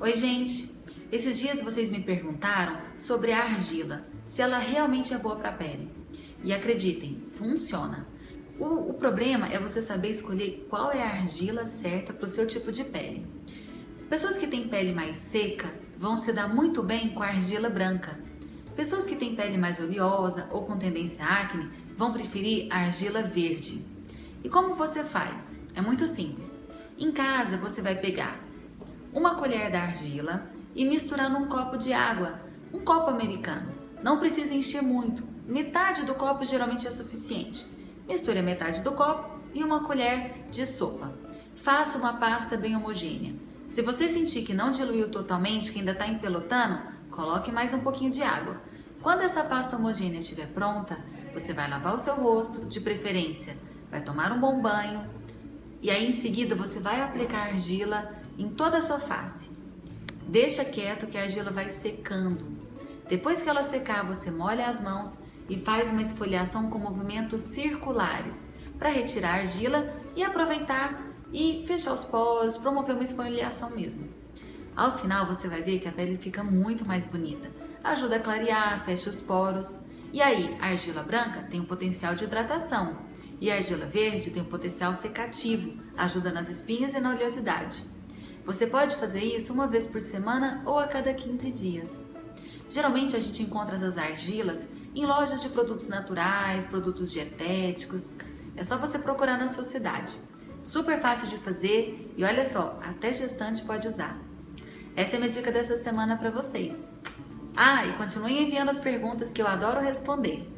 Oi, gente! Esses dias vocês me perguntaram sobre a argila, se ela realmente é boa para a pele. E acreditem, funciona. O, o, problema é você saber escolher qual é a argila certa para o seu tipo de pele. Pessoas que têm pele mais seca vão se dar muito bem com a argila branca. Pessoas que têm pele mais oleosa ou com tendência à acne vão preferir a argila verde. E como você faz? É muito simples. Em casa você vai pegar uma colher da argila e misturar num copo de água, um copo americano. Não precisa encher muito, metade do copo geralmente é suficiente. Misture a metade do copo e uma colher de sopa. Faça uma pasta bem homogênea. Se você sentir que não diluiu totalmente, que ainda está empelotando, coloque mais um pouquinho de água. Quando essa pasta homogênea estiver pronta, você vai lavar o seu rosto, de preferência, vai tomar um bom banho e aí em seguida você vai aplicar argila em toda a sua face. Deixa quieto que a argila vai secando. Depois que ela secar, você molha as mãos e faz uma esfoliação com movimentos circulares para retirar a argila e aproveitar e fechar os poros, promover uma esfoliação mesmo. Ao final você vai ver que a pele fica muito mais bonita. Ajuda a clarear, fecha os poros. E aí, a argila branca tem um potencial de hidratação e a argila verde tem um potencial secativo, ajuda nas espinhas e na oleosidade. Você pode fazer isso uma vez por semana ou a cada 15 dias. Geralmente a gente encontra essas argilas em lojas de produtos naturais, produtos dietéticos. É só você procurar na sua cidade. Super fácil de fazer e olha só, até gestante pode usar. Essa é a minha dica dessa semana para vocês. Ah, e continuem enviando as perguntas que eu adoro responder.